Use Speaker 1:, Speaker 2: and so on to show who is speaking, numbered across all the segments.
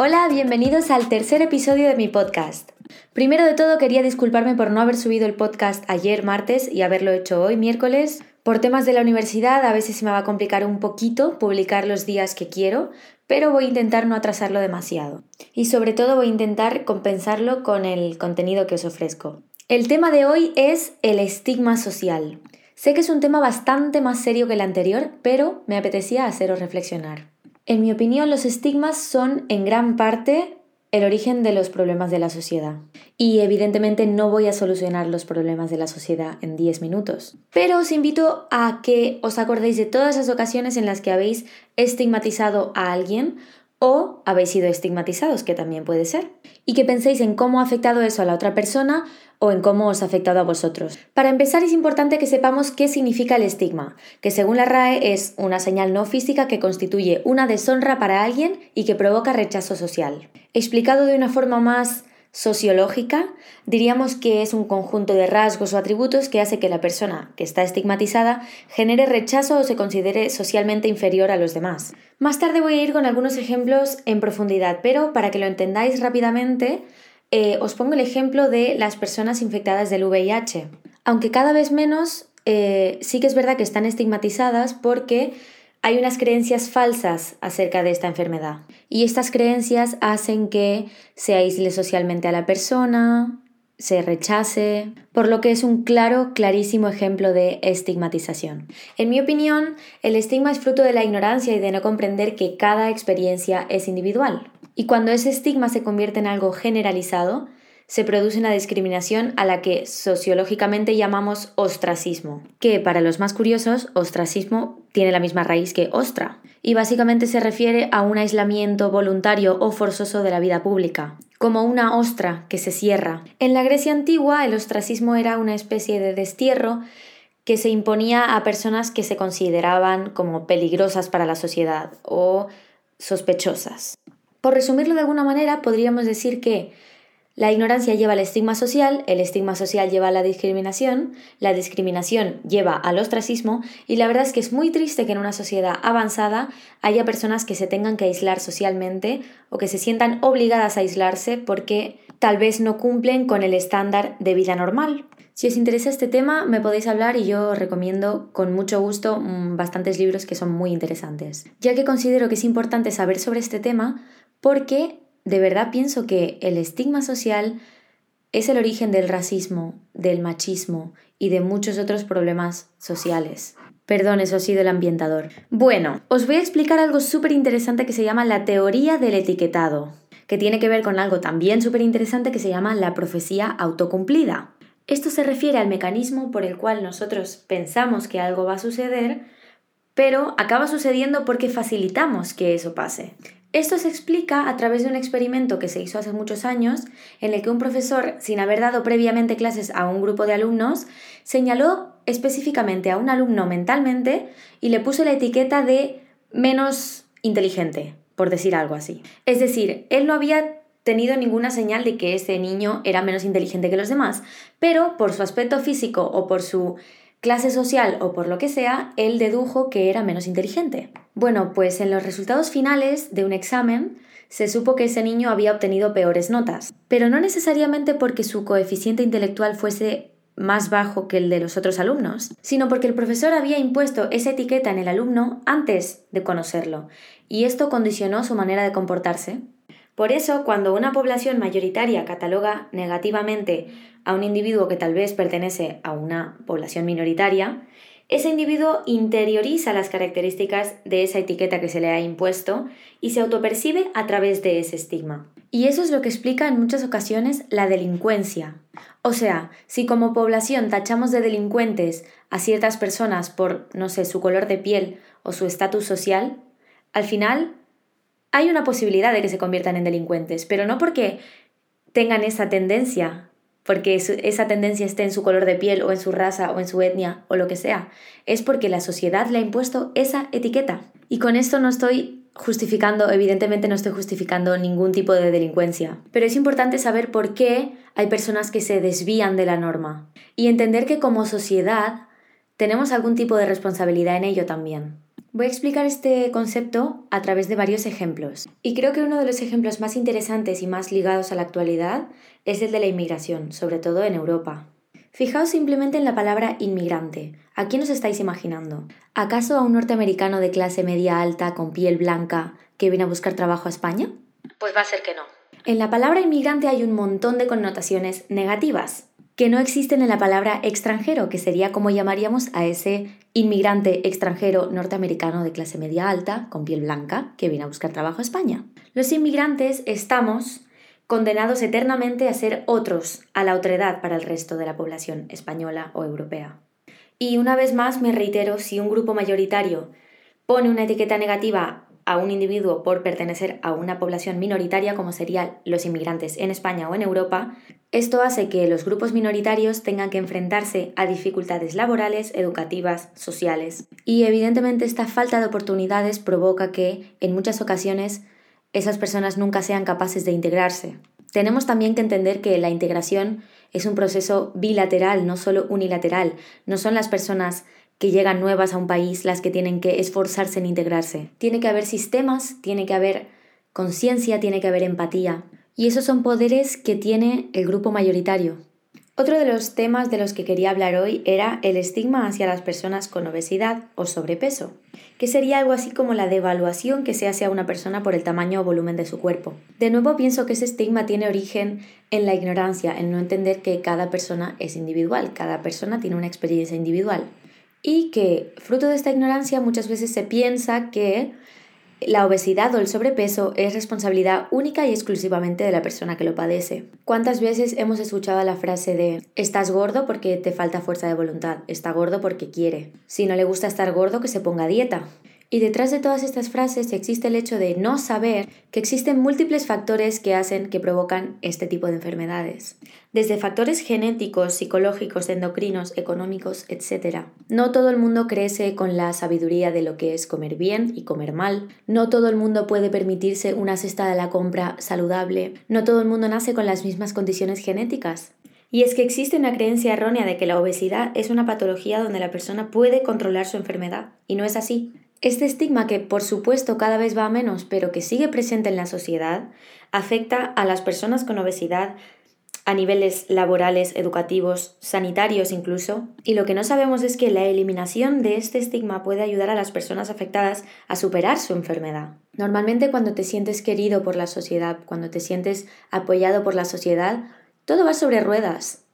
Speaker 1: Hola, bienvenidos al tercer episodio de mi podcast. Primero de todo quería disculparme por no haber subido el podcast ayer martes y haberlo hecho hoy miércoles. Por temas de la universidad a veces se me va a complicar un poquito publicar los días que quiero, pero voy a intentar no atrasarlo demasiado. Y sobre todo voy a intentar compensarlo con el contenido que os ofrezco. El tema de hoy es el estigma social. Sé que es un tema bastante más serio que el anterior, pero me apetecía haceros reflexionar. En mi opinión, los estigmas son en gran parte el origen de los problemas de la sociedad. Y evidentemente no voy a solucionar los problemas de la sociedad en 10 minutos. Pero os invito a que os acordéis de todas las ocasiones en las que habéis estigmatizado a alguien o habéis sido estigmatizados, que también puede ser, y que penséis en cómo ha afectado eso a la otra persona o en cómo os ha afectado a vosotros. Para empezar es importante que sepamos qué significa el estigma, que según la RAE es una señal no física que constituye una deshonra para alguien y que provoca rechazo social. Explicado de una forma más sociológica, diríamos que es un conjunto de rasgos o atributos que hace que la persona que está estigmatizada genere rechazo o se considere socialmente inferior a los demás. Más tarde voy a ir con algunos ejemplos en profundidad, pero para que lo entendáis rápidamente, eh, os pongo el ejemplo de las personas infectadas del VIH. Aunque cada vez menos, eh, sí que es verdad que están estigmatizadas porque hay unas creencias falsas acerca de esta enfermedad. Y estas creencias hacen que se aísle socialmente a la persona, se rechace, por lo que es un claro, clarísimo ejemplo de estigmatización. En mi opinión, el estigma es fruto de la ignorancia y de no comprender que cada experiencia es individual. Y cuando ese estigma se convierte en algo generalizado, se produce una discriminación a la que sociológicamente llamamos ostracismo, que para los más curiosos, ostracismo tiene la misma raíz que ostra, y básicamente se refiere a un aislamiento voluntario o forzoso de la vida pública, como una ostra que se cierra. En la Grecia antigua, el ostracismo era una especie de destierro que se imponía a personas que se consideraban como peligrosas para la sociedad o sospechosas. Por resumirlo de alguna manera, podríamos decir que la ignorancia lleva al estigma social, el estigma social lleva a la discriminación, la discriminación lleva al ostracismo y la verdad es que es muy triste que en una sociedad avanzada haya personas que se tengan que aislar socialmente o que se sientan obligadas a aislarse porque tal vez no cumplen con el estándar de vida normal. Si os interesa este tema, me podéis hablar y yo os recomiendo con mucho gusto mm, bastantes libros que son muy interesantes, ya que considero que es importante saber sobre este tema porque de verdad pienso que el estigma social es el origen del racismo, del machismo y de muchos otros problemas sociales. Perdón, eso ha sido el ambientador. Bueno, os voy a explicar algo súper interesante que se llama la teoría del etiquetado, que tiene que ver con algo también súper interesante que se llama la profecía autocumplida. Esto se refiere al mecanismo por el cual nosotros pensamos que algo va a suceder, pero acaba sucediendo porque facilitamos que eso pase. Esto se explica a través de un experimento que se hizo hace muchos años, en el que un profesor, sin haber dado previamente clases a un grupo de alumnos, señaló específicamente a un alumno mentalmente y le puso la etiqueta de menos inteligente, por decir algo así. Es decir, él no había tenido ninguna señal de que ese niño era menos inteligente que los demás, pero por su aspecto físico o por su clase social o por lo que sea, él dedujo que era menos inteligente. Bueno, pues en los resultados finales de un examen se supo que ese niño había obtenido peores notas, pero no necesariamente porque su coeficiente intelectual fuese más bajo que el de los otros alumnos, sino porque el profesor había impuesto esa etiqueta en el alumno antes de conocerlo, y esto condicionó su manera de comportarse. Por eso, cuando una población mayoritaria cataloga negativamente a un individuo que tal vez pertenece a una población minoritaria, ese individuo interioriza las características de esa etiqueta que se le ha impuesto y se autopercibe a través de ese estigma. Y eso es lo que explica en muchas ocasiones la delincuencia. O sea, si como población tachamos de delincuentes a ciertas personas por, no sé, su color de piel o su estatus social, al final hay una posibilidad de que se conviertan en delincuentes, pero no porque tengan esa tendencia, porque esa tendencia esté en su color de piel o en su raza o en su etnia o lo que sea, es porque la sociedad le ha impuesto esa etiqueta. Y con esto no estoy justificando, evidentemente no estoy justificando ningún tipo de delincuencia, pero es importante saber por qué hay personas que se desvían de la norma y entender que como sociedad tenemos algún tipo de responsabilidad en ello también. Voy a explicar este concepto a través de varios ejemplos. Y creo que uno de los ejemplos más interesantes y más ligados a la actualidad es el de la inmigración, sobre todo en Europa. Fijaos simplemente en la palabra inmigrante. ¿A quién os estáis imaginando? ¿Acaso a un norteamericano de clase media alta con piel blanca que viene a buscar trabajo a España?
Speaker 2: Pues va a ser que no.
Speaker 1: En la palabra inmigrante hay un montón de connotaciones negativas que no existen en la palabra extranjero, que sería como llamaríamos a ese inmigrante extranjero norteamericano de clase media alta, con piel blanca, que viene a buscar trabajo a España. Los inmigrantes estamos condenados eternamente a ser otros, a la otredad para el resto de la población española o europea. Y una vez más me reitero, si un grupo mayoritario pone una etiqueta negativa a un individuo por pertenecer a una población minoritaria como serían los inmigrantes en España o en Europa, esto hace que los grupos minoritarios tengan que enfrentarse a dificultades laborales, educativas, sociales. Y evidentemente esta falta de oportunidades provoca que, en muchas ocasiones, esas personas nunca sean capaces de integrarse. Tenemos también que entender que la integración es un proceso bilateral, no solo unilateral. No son las personas que llegan nuevas a un país las que tienen que esforzarse en integrarse. Tiene que haber sistemas, tiene que haber conciencia, tiene que haber empatía. Y esos son poderes que tiene el grupo mayoritario. Otro de los temas de los que quería hablar hoy era el estigma hacia las personas con obesidad o sobrepeso, que sería algo así como la devaluación que se hace a una persona por el tamaño o volumen de su cuerpo. De nuevo pienso que ese estigma tiene origen en la ignorancia, en no entender que cada persona es individual, cada persona tiene una experiencia individual y que fruto de esta ignorancia muchas veces se piensa que la obesidad o el sobrepeso es responsabilidad única y exclusivamente de la persona que lo padece. ¿Cuántas veces hemos escuchado la frase de estás gordo porque te falta fuerza de voluntad, está gordo porque quiere? Si no le gusta estar gordo, que se ponga dieta. Y detrás de todas estas frases existe el hecho de no saber que existen múltiples factores que hacen que provocan este tipo de enfermedades. Desde factores genéticos, psicológicos, endocrinos, económicos, etc. No todo el mundo crece con la sabiduría de lo que es comer bien y comer mal. No todo el mundo puede permitirse una cesta de la compra saludable. No todo el mundo nace con las mismas condiciones genéticas. Y es que existe una creencia errónea de que la obesidad es una patología donde la persona puede controlar su enfermedad. Y no es así. Este estigma que por supuesto cada vez va a menos, pero que sigue presente en la sociedad, afecta a las personas con obesidad a niveles laborales, educativos, sanitarios incluso, y lo que no sabemos es que la eliminación de este estigma puede ayudar a las personas afectadas a superar su enfermedad. Normalmente cuando te sientes querido por la sociedad, cuando te sientes apoyado por la sociedad, todo va sobre ruedas.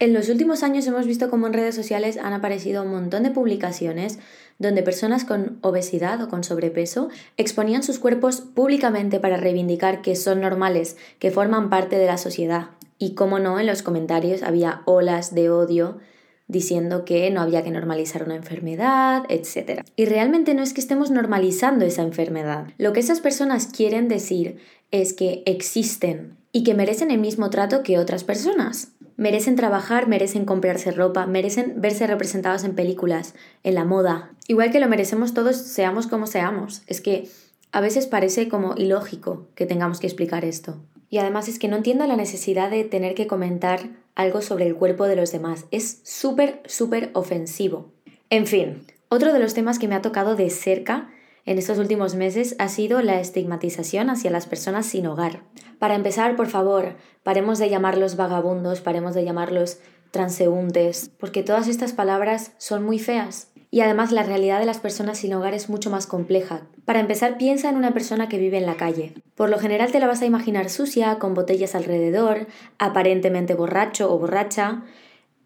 Speaker 1: En los últimos años hemos visto cómo en redes sociales han aparecido un montón de publicaciones donde personas con obesidad o con sobrepeso exponían sus cuerpos públicamente para reivindicar que son normales, que forman parte de la sociedad. Y como no, en los comentarios había olas de odio diciendo que no había que normalizar una enfermedad, etc. Y realmente no es que estemos normalizando esa enfermedad. Lo que esas personas quieren decir es que existen y que merecen el mismo trato que otras personas merecen trabajar, merecen comprarse ropa, merecen verse representados en películas, en la moda. Igual que lo merecemos todos, seamos como seamos. Es que a veces parece como ilógico que tengamos que explicar esto. Y además es que no entiendo la necesidad de tener que comentar algo sobre el cuerpo de los demás. Es súper, súper ofensivo. En fin, otro de los temas que me ha tocado de cerca en estos últimos meses ha sido la estigmatización hacia las personas sin hogar. Para empezar, por favor, paremos de llamarlos vagabundos, paremos de llamarlos transeúntes, porque todas estas palabras son muy feas. Y además la realidad de las personas sin hogar es mucho más compleja. Para empezar, piensa en una persona que vive en la calle. Por lo general te la vas a imaginar sucia, con botellas alrededor, aparentemente borracho o borracha,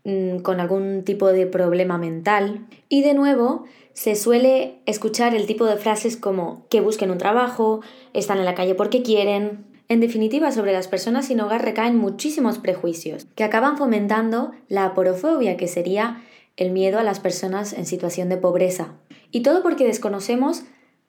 Speaker 1: mm, con algún tipo de problema mental. Y de nuevo, se suele escuchar el tipo de frases como que busquen un trabajo, están en la calle porque quieren, en definitiva, sobre las personas sin hogar recaen muchísimos prejuicios, que acaban fomentando la aporofobia, que sería el miedo a las personas en situación de pobreza. Y todo porque desconocemos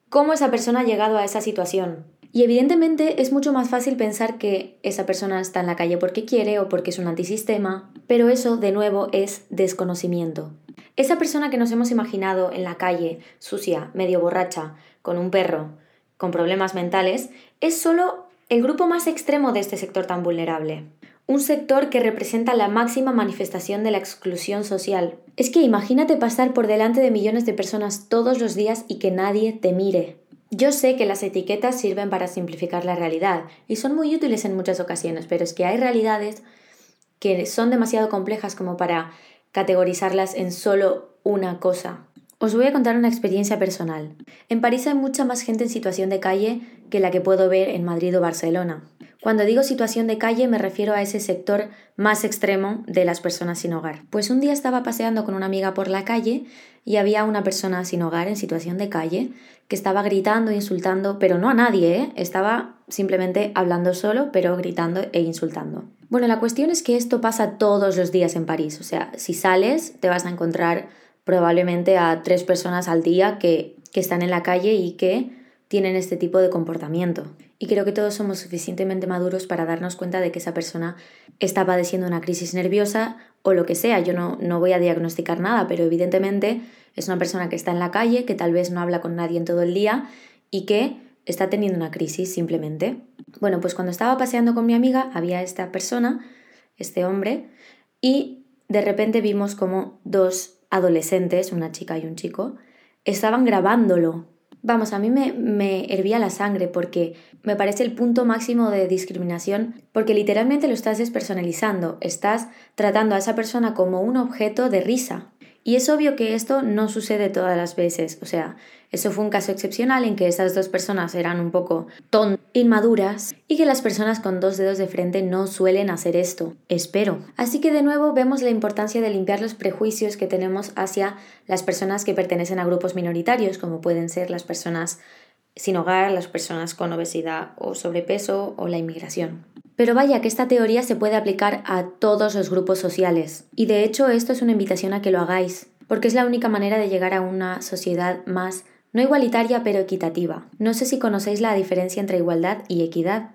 Speaker 1: cómo esa persona ha llegado a esa situación. Y evidentemente es mucho más fácil pensar que esa persona está en la calle porque quiere o porque es un antisistema, pero eso de nuevo es desconocimiento. Esa persona que nos hemos imaginado en la calle, sucia, medio borracha, con un perro, con problemas mentales, es solo el grupo más extremo de este sector tan vulnerable. un sector que representa la máxima manifestación de la exclusión social. Es que imagínate pasar por delante de millones de personas todos los días y que nadie te mire. Yo sé que las etiquetas sirven para simplificar la realidad y son muy útiles en muchas ocasiones, pero es que hay realidades que son demasiado complejas como para categorizarlas en solo una cosa. Os voy a contar una experiencia personal. En París hay mucha más gente en situación de calle que la que puedo ver en Madrid o Barcelona. Cuando digo situación de calle me refiero a ese sector más extremo de las personas sin hogar. Pues un día estaba paseando con una amiga por la calle y había una persona sin hogar en situación de calle que estaba gritando e insultando, pero no a nadie, ¿eh? estaba simplemente hablando solo, pero gritando e insultando. Bueno, la cuestión es que esto pasa todos los días en París, o sea, si sales te vas a encontrar probablemente a tres personas al día que, que están en la calle y que tienen este tipo de comportamiento. Y creo que todos somos suficientemente maduros para darnos cuenta de que esa persona está padeciendo una crisis nerviosa o lo que sea. Yo no, no voy a diagnosticar nada, pero evidentemente es una persona que está en la calle, que tal vez no habla con nadie en todo el día y que está teniendo una crisis simplemente. Bueno, pues cuando estaba paseando con mi amiga había esta persona, este hombre, y de repente vimos como dos adolescentes, una chica y un chico, estaban grabándolo Vamos, a mí me, me, hervía la sangre porque me parece el punto máximo de discriminación, porque literalmente lo estás despersonalizando, estás tratando a esa persona como un objeto de risa. Y es obvio que esto no sucede todas las veces, o sea, eso fue un caso excepcional en que esas dos personas eran un poco tontas, inmaduras, y que las personas con dos dedos de frente no suelen hacer esto, espero. Así que de nuevo vemos la importancia de limpiar los prejuicios que tenemos hacia las personas que pertenecen a grupos minoritarios, como pueden ser las personas sin hogar, las personas con obesidad o sobrepeso o la inmigración. Pero vaya que esta teoría se puede aplicar a todos los grupos sociales. Y de hecho esto es una invitación a que lo hagáis, porque es la única manera de llegar a una sociedad más, no igualitaria, pero equitativa. No sé si conocéis la diferencia entre igualdad y equidad.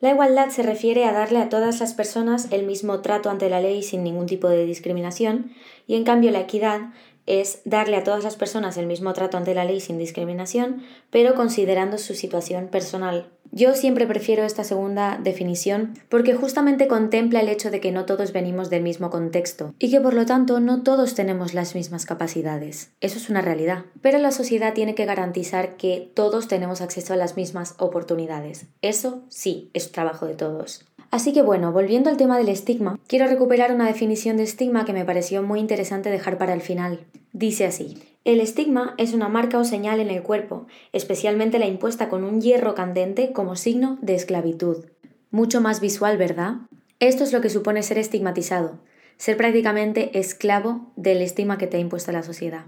Speaker 1: La igualdad se refiere a darle a todas las personas el mismo trato ante la ley sin ningún tipo de discriminación, y en cambio la equidad es darle a todas las personas el mismo trato ante la ley sin discriminación, pero considerando su situación personal. Yo siempre prefiero esta segunda definición porque justamente contempla el hecho de que no todos venimos del mismo contexto y que por lo tanto no todos tenemos las mismas capacidades. Eso es una realidad. Pero la sociedad tiene que garantizar que todos tenemos acceso a las mismas oportunidades. Eso sí, es trabajo de todos. Así que bueno, volviendo al tema del estigma, quiero recuperar una definición de estigma que me pareció muy interesante dejar para el final. Dice así, el estigma es una marca o señal en el cuerpo, especialmente la impuesta con un hierro candente como signo de esclavitud. Mucho más visual, ¿verdad? Esto es lo que supone ser estigmatizado, ser prácticamente esclavo del estigma que te ha impuesto la sociedad.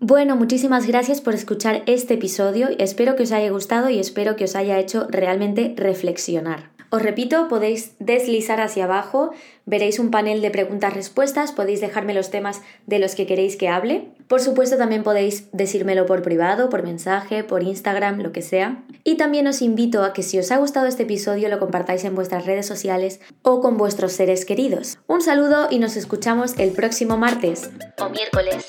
Speaker 1: Bueno, muchísimas gracias por escuchar este episodio, espero que os haya gustado y espero que os haya hecho realmente reflexionar. Os repito, podéis deslizar hacia abajo, veréis un panel de preguntas-respuestas, podéis dejarme los temas de los que queréis que hable. Por supuesto, también podéis decírmelo por privado, por mensaje, por Instagram, lo que sea. Y también os invito a que si os ha gustado este episodio lo compartáis en vuestras redes sociales o con vuestros seres queridos. Un saludo y nos escuchamos el próximo martes
Speaker 2: o miércoles.